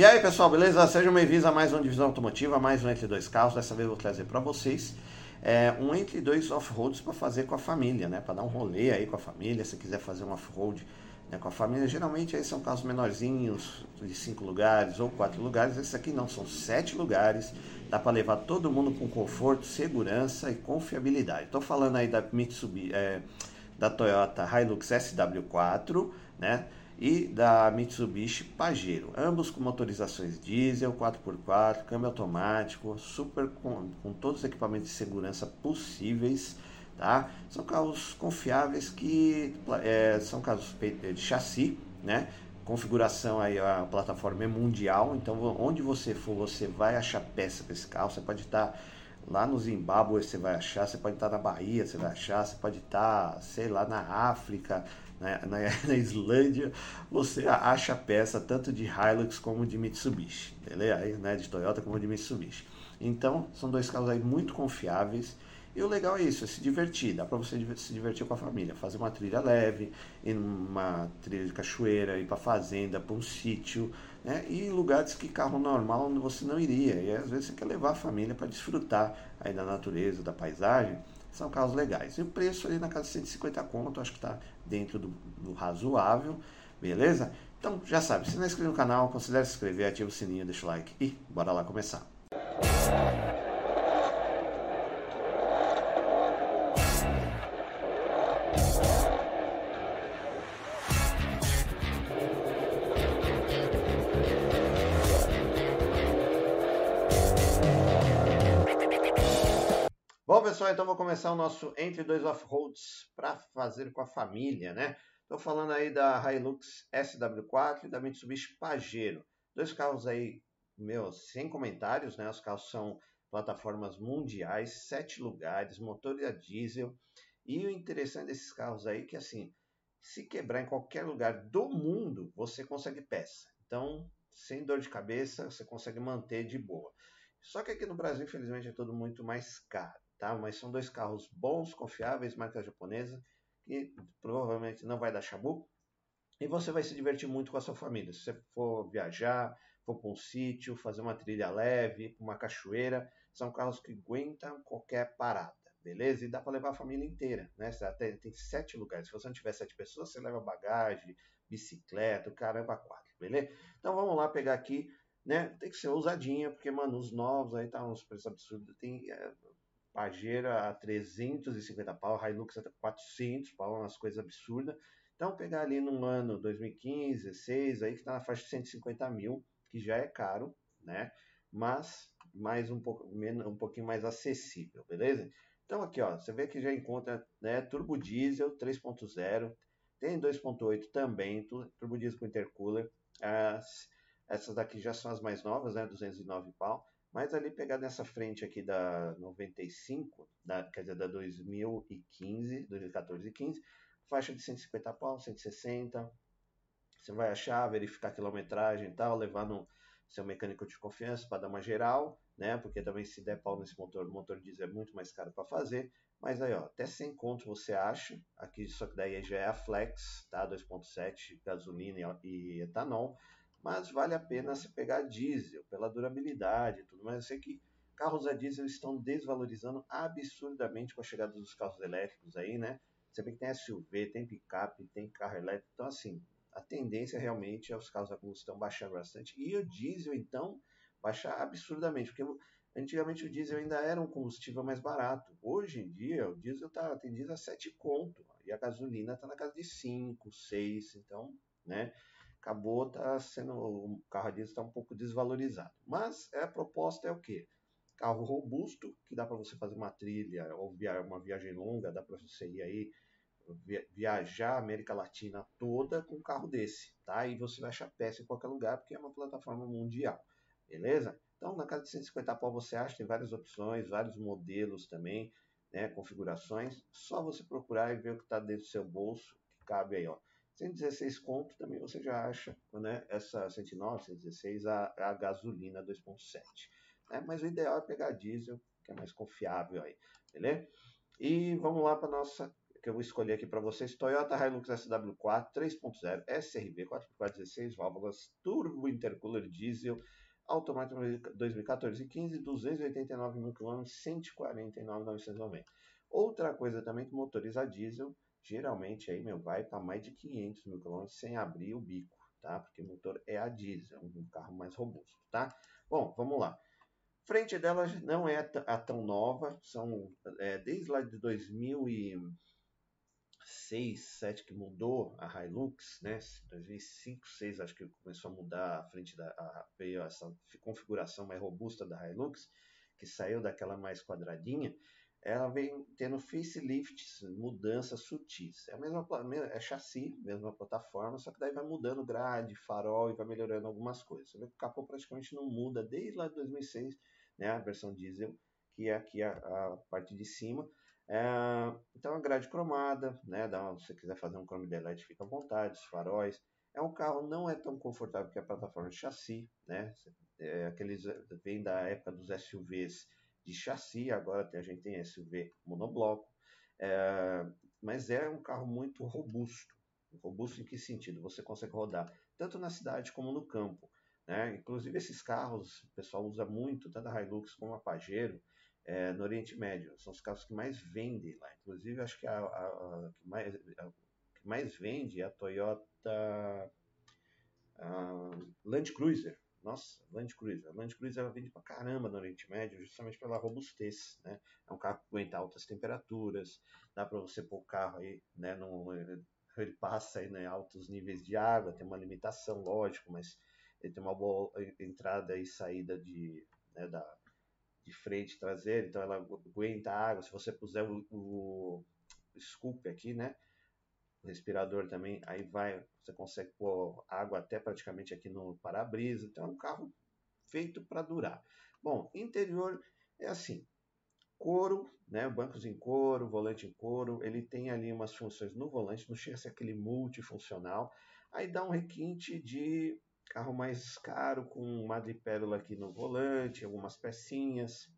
E aí pessoal, beleza? Sejam bem-vindos a mais uma divisão automotiva, mais um Entre Dois Carros. Dessa vez eu vou trazer para vocês é, um Entre Dois Off-Roads para fazer com a família, né? Para dar um rolê aí com a família, se quiser fazer um off-road né, com a família. Geralmente aí são carros menorzinhos, de cinco lugares ou quatro lugares. Esse aqui não, são sete lugares. Dá para levar todo mundo com conforto, segurança e confiabilidade. Estou falando aí da Mitsubishi, é, da Toyota Hilux SW4, né? E da Mitsubishi Pajero, ambos com motorizações diesel, 4x4, câmbio automático, super com, com todos os equipamentos de segurança possíveis, tá? São carros confiáveis que é, são carros de chassi, né? Configuração aí a plataforma é mundial, então onde você for você vai achar peça para esse carro, você pode estar lá no Zimbábue você vai achar, você pode estar na Bahia, você vai achar, você pode estar, sei lá, na África, na, na, Islândia, você acha peça tanto de Hilux como de Mitsubishi, beleza? Né, de Toyota como de Mitsubishi. Então, são dois carros aí muito confiáveis. E o legal é isso, é se divertir, dá para você se divertir com a família, fazer uma trilha leve, ir numa trilha de cachoeira, ir para fazenda, para um sítio, né? E lugares que carro normal você não iria. E às vezes você quer levar a família para desfrutar aí da natureza, da paisagem são carros legais. E o preço ali na casa de 150 conto, acho que está dentro do, do, razoável, beleza? Então, já sabe, se não é inscrito no canal, considere se inscrever, ativa o sininho, deixa o like e bora lá começar. Bom, então vou começar o nosso Entre Dois Off-Roads para fazer com a família, né? Estou falando aí da Hilux SW4 e da Mitsubishi Pajero. Dois carros aí, meu, sem comentários, né? Os carros são plataformas mundiais, sete lugares, motor a diesel. E o interessante desses carros aí é que, assim, se quebrar em qualquer lugar do mundo, você consegue peça. Então, sem dor de cabeça, você consegue manter de boa. Só que aqui no Brasil, infelizmente, é tudo muito mais caro tá? Mas são dois carros bons, confiáveis, marca japonesa, que provavelmente não vai dar chabu. E você vai se divertir muito com a sua família. Se você for viajar, for para um sítio, fazer uma trilha leve, uma cachoeira, são carros que aguentam qualquer parada, beleza? E dá para levar a família inteira, né? Até tem sete lugares. Se você não tiver sete pessoas, você leva bagagem, bicicleta, caramba, quatro, beleza? Então vamos lá pegar aqui, né? Tem que ser ousadinha, porque, mano, os novos aí tá uns preços absurdos. Tem é, Pajero a 350 pau, Hilux a 400 pau, umas coisas absurdas. Então, pegar ali num ano 2015, 16, aí que está na faixa de 150 mil, que já é caro, né? Mas mais um, pouco, um pouquinho mais acessível, beleza? Então aqui, ó, você vê que já encontra né, turbo diesel 3.0, tem 2.8 também, turbo diesel com intercooler. As, essas daqui já são as mais novas, né, 209 pau. Mas ali pegar nessa frente aqui da 95, da, quer dizer, da 2015, 2014 e 15, faixa de 150 pau, 160. Você vai achar, verificar a quilometragem e tal, levar no seu mecânico de confiança para dar uma geral, né? Porque também se der pau nesse motor, o motor diesel é muito mais caro para fazer. Mas aí, ó, até 100 conto você acha. Aqui, só que daí já é a Flex, tá? 2.7, gasolina e etanol mas vale a pena se pegar diesel pela durabilidade e tudo mais. Eu sei que carros a diesel estão desvalorizando absurdamente com a chegada dos carros elétricos aí, né? Você vê que tem SUV, tem picape, tem carro elétrico, então assim, a tendência realmente é os carros a combustão baixando bastante e o diesel então baixar absurdamente, porque antigamente o diesel ainda era um combustível mais barato. Hoje em dia o diesel tá tem diesel a 7 conto e a gasolina está na casa de 5, 6, então, né? Acabou tá sendo o carro a diesel está um pouco desvalorizado. Mas a proposta é o quê? Carro robusto que dá para você fazer uma trilha ou via, uma viagem longa, dá para você ir aí viajar a América Latina toda com um carro desse, tá? E você vai achar peça em qualquer lugar porque é uma plataforma mundial, beleza? Então na casa de 150 pau você acha tem várias opções, vários modelos também, né? Configurações. Só você procurar e ver o que está dentro do seu bolso que cabe aí, ó. 116 conto também você já acha, né? Essa 109, 116, a, a gasolina 2.7. Né? Mas o ideal é pegar diesel, que é mais confiável aí, beleza? E vamos lá para nossa que eu vou escolher aqui para vocês, Toyota Hilux SW4 3.0 SRV 4x16 válvulas turbo intercooler diesel automático 2014 e 15, 289 mil km, 149.990. Outra coisa também que motoriza diesel, geralmente aí meu vai para mais de 500 mil km sem abrir o bico, tá? Porque o motor é a diesel, é um carro mais robusto, tá? Bom, vamos lá. Frente dela não é a tão nova, são é, desde lá de 2006, 2007 que mudou a Hilux, né? 2005, 2006 acho que começou a mudar a frente da a, veio essa configuração mais robusta da Hilux, que saiu daquela mais quadradinha. Ela vem tendo facelifts, mudanças sutis. É a mesma é chassi, mesma plataforma, só que daí vai mudando grade, farol e vai melhorando algumas coisas. Você vê que o capô praticamente não muda desde lá de 2006 né, a versão diesel, que é aqui a, a parte de cima. É, então a grade cromada, né, dá, se você quiser fazer um chrome delete fica à vontade, os faróis. É um carro não é tão confortável que a plataforma de chassi, né? É, aqueles vem da época dos SUVs de chassi, agora a gente tem SUV monobloco, é, mas é um carro muito robusto. Robusto em que sentido? Você consegue rodar tanto na cidade como no campo. Né? Inclusive esses carros, o pessoal usa muito, tanto a Hilux como a Pajero, é, no Oriente Médio. São os carros que mais vendem lá. Inclusive, acho que a, a, a, que, mais, a que mais vende é a Toyota Land Cruiser. Nossa, Land Cruiser. A Land Cruiser ela vende pra caramba no Oriente Médio, justamente pela robustez. Né? É um carro que aguenta altas temperaturas, dá para você pôr o carro aí, né, no, ele passa aí, né, altos níveis de água, tem uma limitação, lógico, mas ele tem uma boa entrada e saída de, né, da, de frente traseira, então ela aguenta água. Se você puser o, o, scoop aqui, né, respirador também, aí vai, você consegue pôr água até praticamente aqui no para-brisa. Então é um carro feito para durar. Bom, interior é assim, couro, né, bancos em couro, volante em couro, ele tem ali umas funções no volante, não chega a ser aquele multifuncional, aí dá um requinte de Carro mais caro, com madrepérola aqui no volante, algumas pecinhas.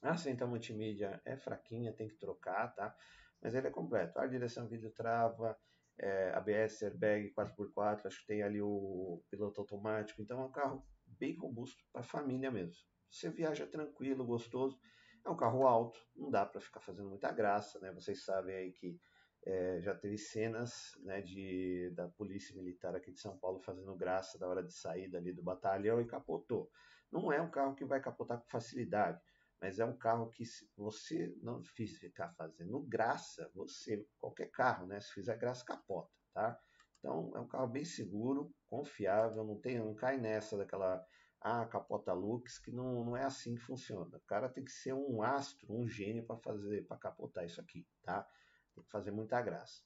A central multimídia é fraquinha, tem que trocar, tá? Mas ele é completo. A direção vídeo trava, é, ABS, airbag 4x4, acho que tem ali o piloto automático. Então é um carro bem robusto para família mesmo. Você viaja tranquilo, gostoso. É um carro alto, não dá para ficar fazendo muita graça, né? Vocês sabem aí que é, já teve cenas né, de, da polícia militar aqui de São Paulo fazendo graça da hora de saída ali do batalhão e capotou. Não é um carro que vai capotar com facilidade, mas é um carro que se você não ficar fazendo graça, você, qualquer carro, né, se fizer graça, capota, tá? Então é um carro bem seguro, confiável, não tem, não cai nessa daquela ah, capota Lux, que não, não é assim que funciona. O cara tem que ser um astro, um gênio para fazer, para capotar isso aqui, tá? Tem que fazer muita graça.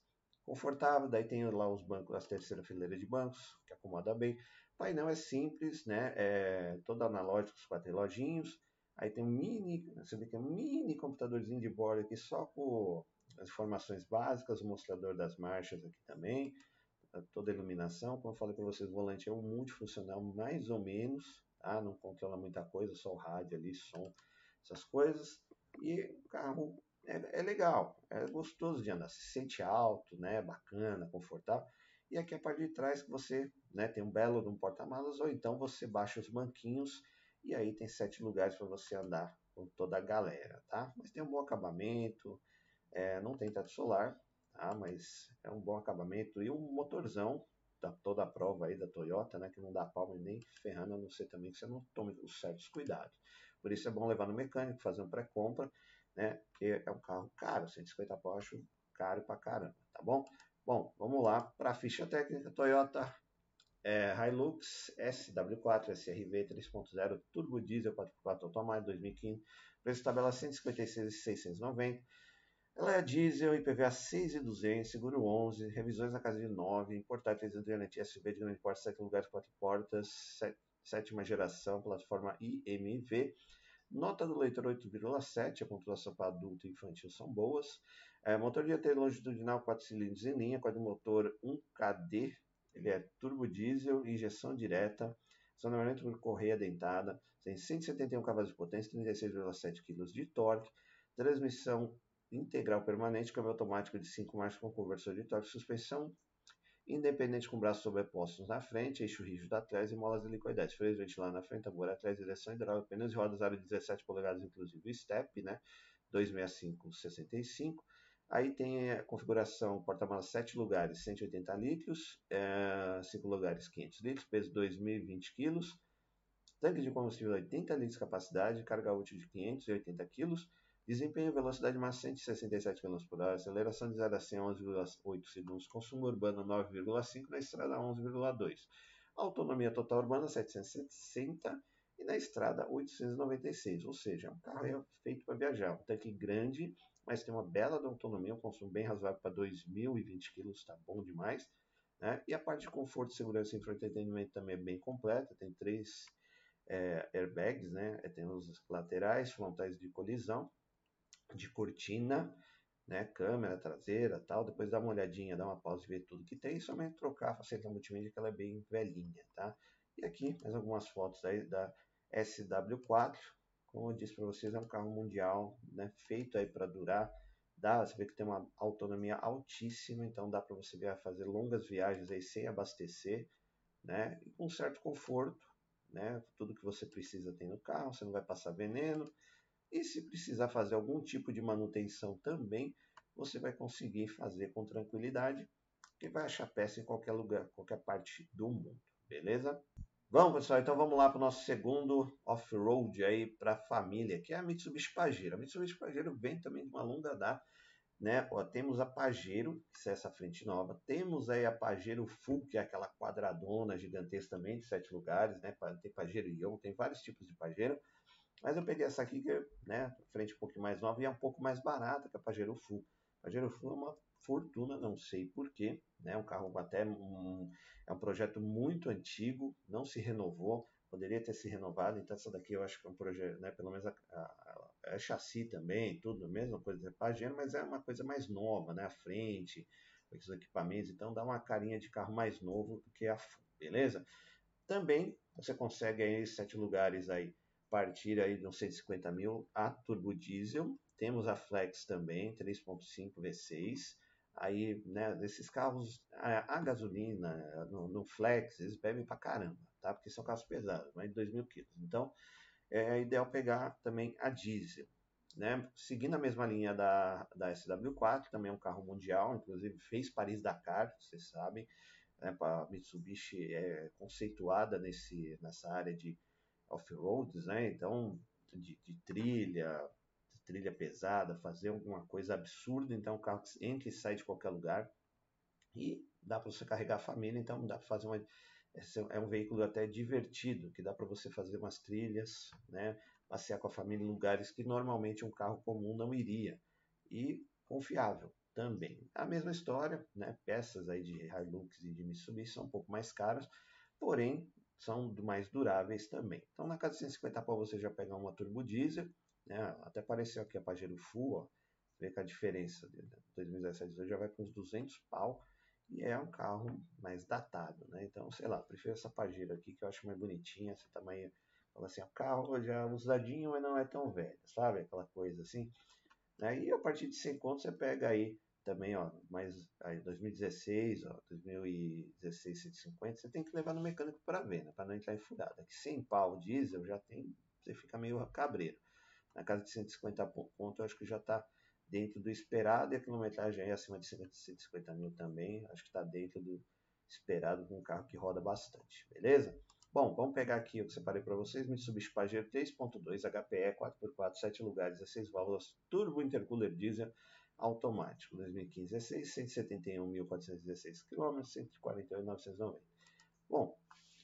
Confortável, daí tem lá os bancos, as terceira fileira de bancos, que acomoda bem. O painel é simples, né? É todo analógico, os quatro reloginhos. Aí tem um mini, você vê que é um mini computadorzinho de bordo aqui só com as informações básicas, o mostrador das marchas aqui também, toda a iluminação. Como eu falei para vocês, o volante é um multifuncional mais ou menos, tá? Não controla muita coisa, só o rádio ali, som, essas coisas. E o carro é, é, legal, é gostoso de andar, se sente alto, né, bacana, confortável. E aqui a parte de trás que você né, tem um belo um porta-malas, ou então você baixa os banquinhos e aí tem sete lugares para você andar com toda a galera, tá? Mas tem um bom acabamento, é, não tem teto solar, tá? Mas é um bom acabamento e um motorzão da toda a prova aí da Toyota, né? Que não dá palma nem ferrando, a não ser também que você não tome os certos cuidados. Por isso é bom levar no mecânico, fazer um pré-compra né? Porque é um carro caro, 150 pau acho caro pra caramba, tá bom? Bom, vamos lá para a ficha técnica Toyota é, Hilux SW4 SRV 3.0 Turbo Diesel 4x4 automático 2015, preço tabela 156,690. Ela é diesel, IPVA 6,200, seguro 11, revisões na casa de 9, importar 300 SUV de grande porte, 7 lugares, 4 portas, sétima geração, plataforma IMV, Nota do leitor 8,7, a pontuação para adulto e infantil são boas. É, motor dianteiro longitudinal 4 cilindros em linha, motor 1KD, ele é turbo diesel, injeção direta, acionamento por correia dentada, tem 171 cavalos de potência, 36,7 kg de torque, transmissão integral permanente, câmbio automático de 5 marchas com conversor de torque, suspensão independente com braços sobrepostos na frente, eixo rígido atrás e molas helicoidais. Freio ventilar na frente, tambor atrás, direção hidráulica, pneus e rodas aro 17 polegadas, inclusive step, né? 265-65. Aí tem a configuração porta-malas 7 lugares, 180 litros, é, 5 lugares, 500 litros, peso 2.020 kg, tanque de combustível 80 litros de capacidade, carga útil de 580 kg, desempenho velocidade máxima 167 km por hora, aceleração de 0 a 100 11,8 segundos, consumo urbano 9,5, na estrada 11,2. Autonomia total urbana 760 e na estrada 896, ou seja, é um carro é feito para viajar, um tanque grande, mas tem uma bela autonomia, um consumo bem razoável para 2.020 kg, está bom demais. Né? E a parte de conforto, segurança e entretenimento também é bem completa, tem três é, airbags, né? tem os laterais, frontais de colisão, de cortina, né? câmera traseira tal, depois dá uma olhadinha, dá uma pausa e ver tudo que tem, somente trocar a faceta multimídia que ela é bem velhinha, tá? E aqui mais algumas fotos da SW4, como eu disse para vocês, é um carro mundial, né, feito aí para durar. Dá, você vê que tem uma autonomia altíssima, então dá para você fazer longas viagens aí sem abastecer, né, e com certo conforto, né, tudo que você precisa tem no carro, você não vai passar veneno. E se precisar fazer algum tipo de manutenção também, você vai conseguir fazer com tranquilidade e vai achar peça em qualquer lugar, qualquer parte do mundo, beleza? Vamos, pessoal, então vamos lá para o nosso segundo off-road aí para a família, que é a Mitsubishi Pajero. A Mitsubishi Pajero vem também de uma longa data, né? Ó, temos a Pajero, que é essa frente nova. Temos aí a Pajero Full, que é aquela quadradona gigantesca também, de sete lugares, né? Tem Pajero Ion, tem vários tipos de Pajero. Mas eu peguei essa aqui, que é né, frente um pouquinho mais nova e é um pouco mais barata que a Pajero Full. A Pajero Full é uma fortuna, não sei porquê, né? Um carro até um, é um projeto muito antigo, não se renovou, poderia ter se renovado, então essa daqui eu acho que é um projeto, né? Pelo menos a, a, a, é chassi também, tudo, a mesma coisa de Pajero, mas é uma coisa mais nova, né? A frente, os equipamentos, então dá uma carinha de carro mais novo do que a beleza? Também você consegue aí sete lugares aí partir aí de uns 150 mil a turbo diesel. Temos a Flex também, 3.5 V6 Aí, né, carros, a, a gasolina no, no, Flex, eles bebem pra caramba, tá? Porque são carros pesados, mais de 2 mil quilos. Então, é ideal pegar também a diesel. Né? Seguindo a mesma linha da, da SW4, também é um carro mundial, inclusive fez Paris-Dakar, vocês sabem. Né? A Mitsubishi é conceituada nesse, nessa área de off-roads, né? então de, de trilha, trilha pesada, fazer alguma coisa absurda, então o carro entra e sai de qualquer lugar. E dá para você carregar a família, então dá para fazer uma. É um veículo até divertido, que dá para você fazer umas trilhas, né? passear com a família em lugares que normalmente um carro comum não iria. E confiável também. A mesma história, né? peças aí de Hilux e de Mitsubishi são um pouco mais caras, porém são mais duráveis também. Então na casa de 150 pau você já pega uma turbo diesel, né? Até apareceu aqui a Pajero Full, ó. Vê que a diferença de 2017 já vai para uns 200 pau e é um carro mais datado, né? Então, sei lá, prefiro essa Pajero aqui que eu acho mais bonitinha, esse tamanho, fala assim, o carro já usadinho, mas não é tão velho, sabe? Aquela coisa assim. Né? E a partir de 100 contos você pega aí também, ó, mais aí 2016, ó, 2016 150, você tem que levar no mecânico para ver, né? Para não entrar em furada. Que 100 pau diesel já tem, você fica meio cabreiro na casa de 150 pontos, acho que já está dentro do esperado e a quilometragem aí acima de 150 mil também, acho que está dentro do esperado com um carro que roda bastante, beleza? Bom, vamos pegar aqui o que separei para vocês, Mitsubishi Pajero 3.2 HPE 4x4, 7 lugares, 16 válvulas, turbo intercooler diesel automático, 2015 16, 171.416 km, 148.990. Bom,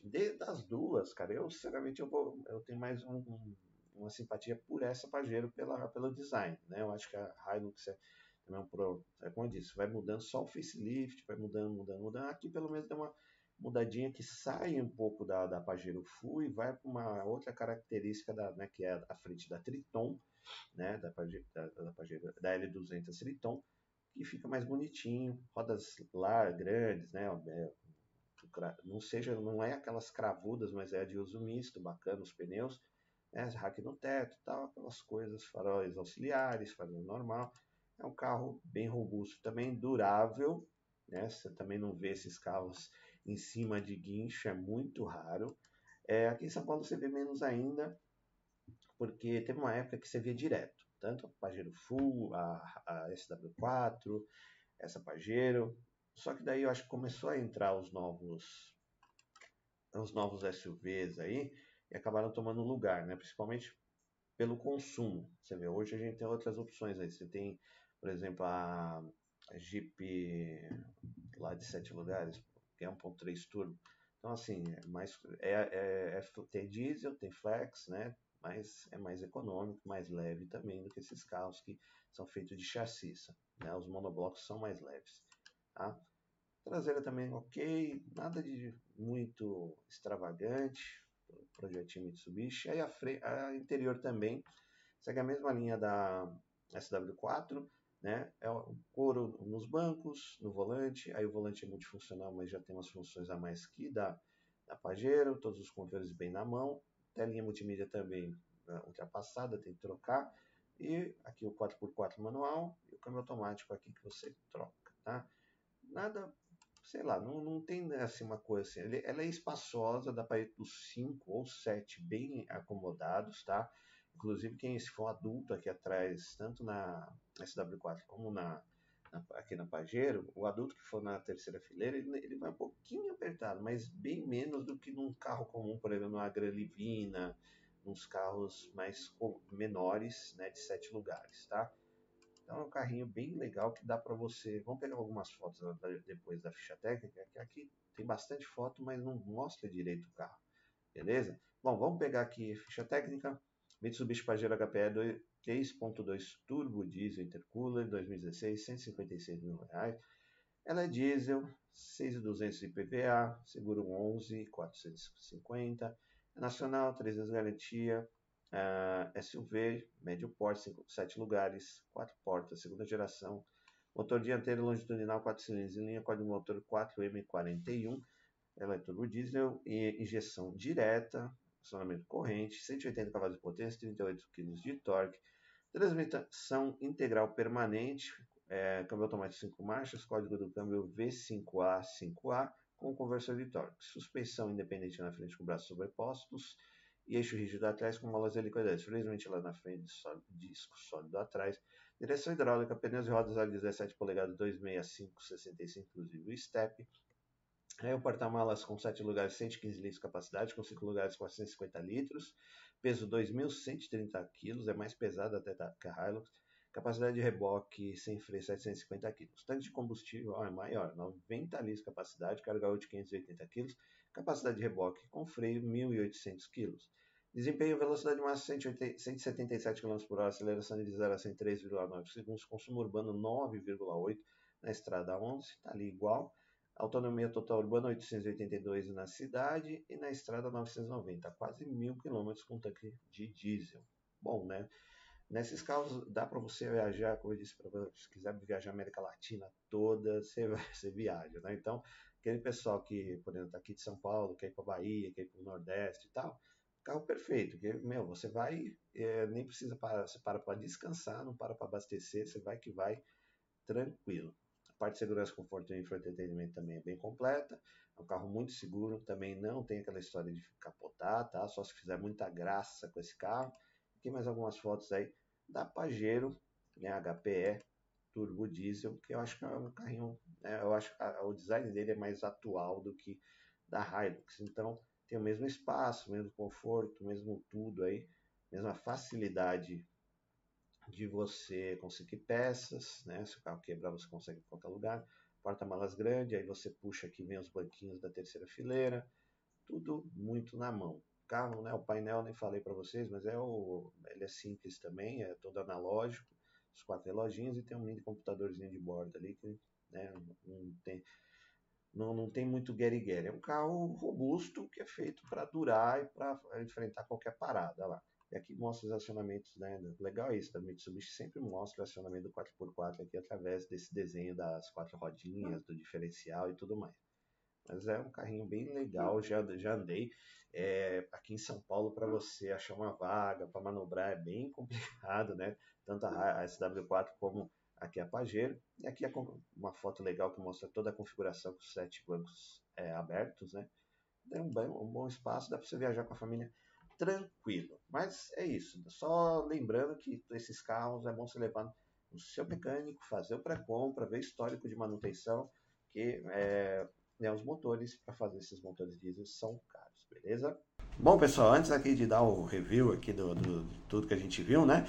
de, das duas, cara, eu sinceramente eu, vou, eu tenho mais um, um uma simpatia por essa Pajero pela, pelo design, né? Eu acho que a Hilux é também um pro, é como eu disse, vai mudando só o facelift, vai mudando, mudando, mudando. Aqui pelo menos dá uma mudadinha que sai um pouco da, da Pajero Full e vai para uma outra característica da, né, que é a frente da Triton, né, da Pajero, da, da, Pajero, da L200 Triton, que fica mais bonitinho, rodas lá grandes, né, é, não seja, não é aquelas cravudas, mas é de uso misto, bacana os pneus, né, rack no teto, tal, aquelas coisas, faróis auxiliares, farol normal. É um carro bem robusto, também durável, né? Você também não vê esses carros em cima de guincho, é muito raro. É, aqui em São Paulo você vê menos ainda, porque teve uma época que você via direto, tanto a Pajero Full, a, a SW4, essa Pajero, só que daí eu acho que começou a entrar os novos os novos SUVs aí e acabaram tomando lugar, né? Principalmente pelo consumo. Você vê, hoje a gente tem outras opções aí. Você tem, por exemplo, a, Jeep lá de sete lugares, que é 1.3 turbo. Então, assim, é mais, é, é, é, tem diesel, tem flex, né? Mas é mais econômico, mais leve também do que esses carros que são feitos de chassi. Né? Os monoblocos são mais leves. Tá? Traseira também ok, nada de muito extravagante, projetinho Mitsubishi. Aí a, fre... a interior também segue a mesma linha da SW4, né? É o couro nos bancos, no volante, aí o volante é multifuncional, mas já tem umas funções a mais que da, da Pajero, todos os controles bem na mão, telinha multimídia também né, ultrapassada, tem que trocar, e aqui o 4x4 manual e o câmbio automático aqui que você troca, tá? Nada sei lá, não, não tem assim uma coisa assim. Ela é espaçosa, dá para ir dos 5 ou 7 bem acomodados, tá? Inclusive, quem se for adulto aqui atrás, tanto na SW4 como na, na, aqui na Pajero, o adulto que for na terceira fileira, ele, ele vai um pouquinho apertado, mas bem menos do que num carro comum, por exemplo, numa Gran Livina, nos carros mais menores, né, de sete lugares, tá? Então é um carrinho bem legal que dá para você. Vamos pegar algumas fotos depois da ficha técnica, que aqui tem bastante foto, mas não mostra direito o carro. Beleza? Bom, vamos pegar aqui ficha técnica. Mitsubishi Pajero HPE 3.2 Turbo Diesel Intercooler 2016, 156 mil reais. Ela é diesel, 6.200 de PVA, seguro 11.450, é nacional, 3 anos garantia, Uh, ah, SUV, médio porte, 7 lugares, 4 portas, segunda geração. Motor dianteiro longitudinal 4 cilindros em linha, código motor 4M41. Ela é turbo diesel e injeção direta, acionamento corrente, 180 cavalos de potência, 38 kg de torque. Transmissão integral permanente, é, câmbio automático 5 marchas, código do câmbio V5A5A com conversor de torque. Suspensão independente na frente com braços sobrepostos e eixo rígido atrás com molas helicoidais, freios ventilados na frente, sólido, disco sólido atrás, direção hidráulica, pneus e rodas a 17 polegadas 265 65 inclusive o step, é o porta-malas com 7 lugares, 115 litros de capacidade, com 5 lugares, 450 litros, peso 2.130 kg, é mais pesado até que a Hilux, capacidade de reboque sem freio 750 kg, tanque de combustível ó, é maior, 90 litros de capacidade, carga útil 580 kg, capacidade de reboque com freio 1.800 kg. Desempenho velocidade máxima 177 km por hora, aceleração de 0 a 100 3,9 segundos, consumo urbano 9,8 na estrada 11, está ali igual. Autonomia total urbana 882 na cidade e na estrada 990, quase mil quilômetros com tanque de diesel. Bom, né? Nesses carros dá para você viajar, como eu disse para você, se quiser viajar a América Latina toda, você, você viaja, né? Então, aquele pessoal que, por exemplo, tá aqui de São Paulo, quer ir para Bahia, quer ir para o Nordeste e tal, carro perfeito, que, meu, você vai, é, nem precisa parar, você para para descansar, não para para abastecer, você vai que vai tranquilo. A parte de segurança, conforto e entretenimento também é bem completa, é um carro muito seguro, também não tem aquela história de capotar, tá? Só se fizer muita graça com esse carro. Aqui mais algumas fotos aí da Pajero, né, HPE, turbo diesel, que eu acho que é um carrinho, né, eu acho que o design dele é mais atual do que da Hilux. Então tem o mesmo espaço, mesmo conforto, mesmo tudo aí, mesma facilidade de você conseguir peças, né? Se o carro quebrar, você consegue em qualquer lugar. Porta-malas grande, aí você puxa aqui, vem os banquinhos da terceira fileira, tudo muito na mão. O carro, né? O painel nem falei para vocês, mas é o, ele é simples também, é todo analógico os quatro reloginhos e tem um mini computadorzinho de bordo ali que né, não, tem, não, não tem muito guerre-guerre. É um carro robusto que é feito para durar e para enfrentar qualquer parada lá. E aqui mostra os acionamentos, né? Legal isso, da Mitsubishi sempre mostra o acionamento do 4x4 aqui através desse desenho das quatro rodinhas, do diferencial e tudo mais. Mas é um carrinho bem legal, já, já andei. É, aqui em São Paulo, para você achar uma vaga, para manobrar, é bem complicado, né? Tanto a, a SW4 como Aqui é a Pajero. E aqui é uma foto legal que mostra toda a configuração com os sete bancos é, abertos, né? Tem um, um bom espaço, dá para você viajar com a família tranquilo. Mas é isso. Só lembrando que esses carros é bom você levar no seu mecânico, fazer o pré-compra, ver histórico de manutenção, que é, né, os motores para fazer esses motores diesel são caros, beleza? Bom, pessoal, antes aqui de dar o review aqui do, do de tudo que a gente viu, né?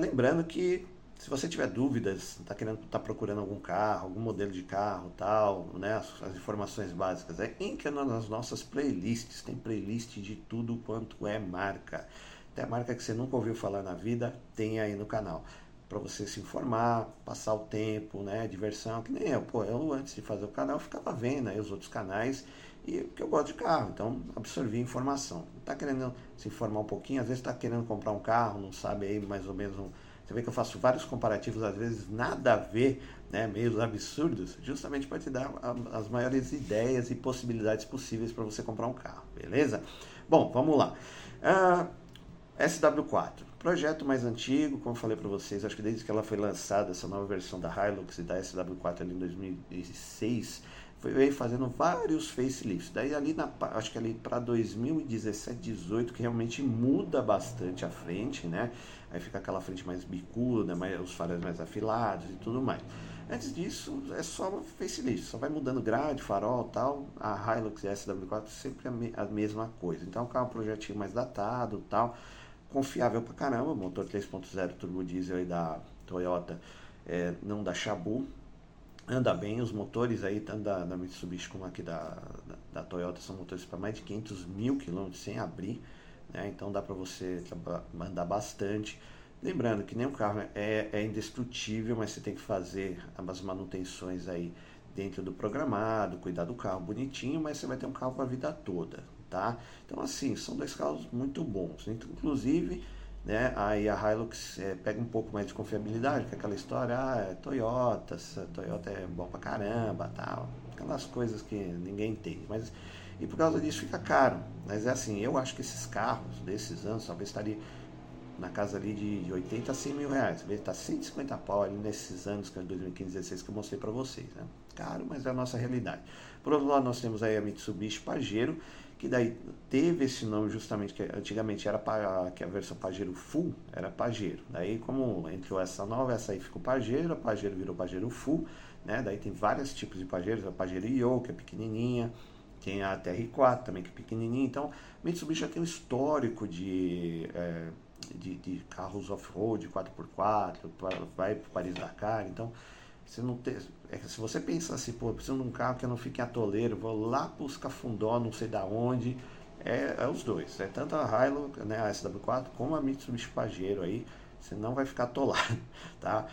Lembrando que se você tiver dúvidas, está querendo, tá procurando algum carro, algum modelo de carro, tal, né, as, as informações básicas, é entra nas nossas playlists, tem playlist de tudo quanto é marca. Até marca que você nunca ouviu falar na vida, tem aí no canal. Para você se informar, passar o tempo, né, diversão, que nem eu. Pô, eu antes de fazer o canal ficava vendo aí os outros canais e que eu gosto de carro, então absorvi informação. Está querendo se informar um pouquinho, às vezes está querendo comprar um carro, não sabe aí mais ou menos um você vê que eu faço vários comparativos, às vezes nada a ver, né, meio absurdos, justamente para te dar as maiores ideias e possibilidades possíveis para você comprar um carro, beleza? Bom, vamos lá. Uh, ah, SW4, projeto mais antigo, como falei para vocês, acho que desde que ela foi lançada, essa nova versão da Hilux e da SW4 ali em 2006, foi fazendo vários facelifts. Daí ali na, acho que ali para 2017, 18 que realmente muda bastante a frente, né? Aí fica aquela frente mais bicuda, mais, os faróis mais afilados e tudo mais. Antes disso, é só facelift, só vai mudando grade, farol tal. A Hilux e a SW4 sempre a, me, a mesma coisa. Então, é um carro um projetinho mais datado tal. Confiável pra caramba, motor 3.0 turbo diesel aí da Toyota, é, não da Shabu, anda bem, os motores aí, tanto da, da Mitsubishi como aqui da, da, da Toyota, são motores para mais de 500 mil quilômetros sem abrir, né? então dá para você andar bastante. Lembrando que nenhum carro é, é indestrutível, mas você tem que fazer as manutenções aí dentro do programado, cuidar do carro bonitinho, mas você vai ter um carro para a vida toda, tá? Então assim, são dois carros muito bons, inclusive né? Aí a Hilux é, pega um pouco mais de confiabilidade, que é aquela história, ah, é Toyota, Toyota é bom pra caramba, tal, aquelas coisas que ninguém entende, mas e por causa disso fica caro. Mas é assim, eu acho que esses carros desses anos talvez estaria na casa ali de, de 80 a 100 mil reais. Talvez está 150 pau ali nesses anos, que é 2015, 2016, que eu mostrei para vocês. Né? Caro, mas é a nossa realidade. Por outro lado, nós temos aí a Mitsubishi Pajero, que daí teve esse nome justamente que antigamente era para que a versão Pajero Full era Pajero. Daí como entrou essa nova, essa aí ficou Pajero, a Pajero virou Pajero Full, né? Daí tem vários tipos de Pajeros, a Pajero Yo, que é pequenininha, tem a TR4 também que é pequenininha. Então, Mitsubishi já tem um histórico de é, de, de, carros off-road 4x4, vai para Paris-Dakar, então você não tem, é se você pensa assim, pô, preciso de um carro que eu não fique atoleiro, vou lá para os Cafundó, não sei da onde, é, é, os dois, é tanto a Hilux, né, a SW4, como a Mitsubishi Pajero aí, você não vai ficar atolado, tá?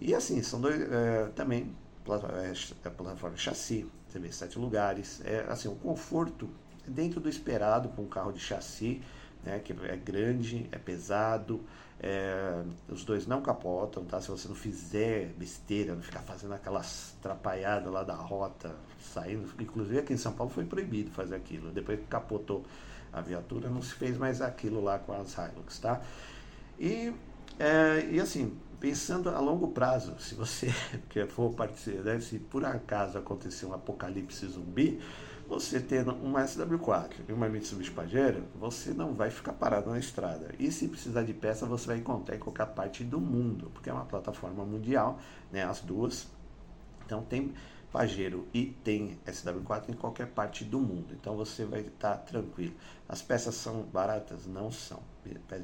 E assim, são dois, é, também, é, é plataforma chassi, você vê sete lugares, é assim, o conforto é dentro do esperado com um carro de chassi, né, que é grande, é pesado, é, os dois não capotam, tá? Se você não fizer besteira, não ficar fazendo aquelas atrapalhadas lá da rota, saindo. Inclusive aqui em São Paulo foi proibido fazer aquilo. Depois que capotou a viatura, não se fez mais aquilo lá com as Hilux, tá? E, é, e assim, pensando a longo prazo, se você for participar, né, se por acaso acontecer um apocalipse zumbi, você tendo uma SW4 e uma Mitsubishi Pajero, você não vai ficar parado na estrada. E se precisar de peça, você vai encontrar em qualquer parte do mundo, porque é uma plataforma mundial, né, as duas. Então tem Pajero e tem SW4 em qualquer parte do mundo. Então você vai estar tranquilo. As peças são baratas? Não são.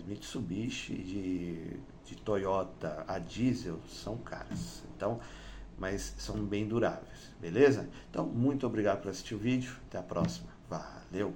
Mitsubishi de, de Toyota a diesel são caras. Então mas são bem duráveis, beleza? Então, muito obrigado por assistir o vídeo, até a próxima, valeu!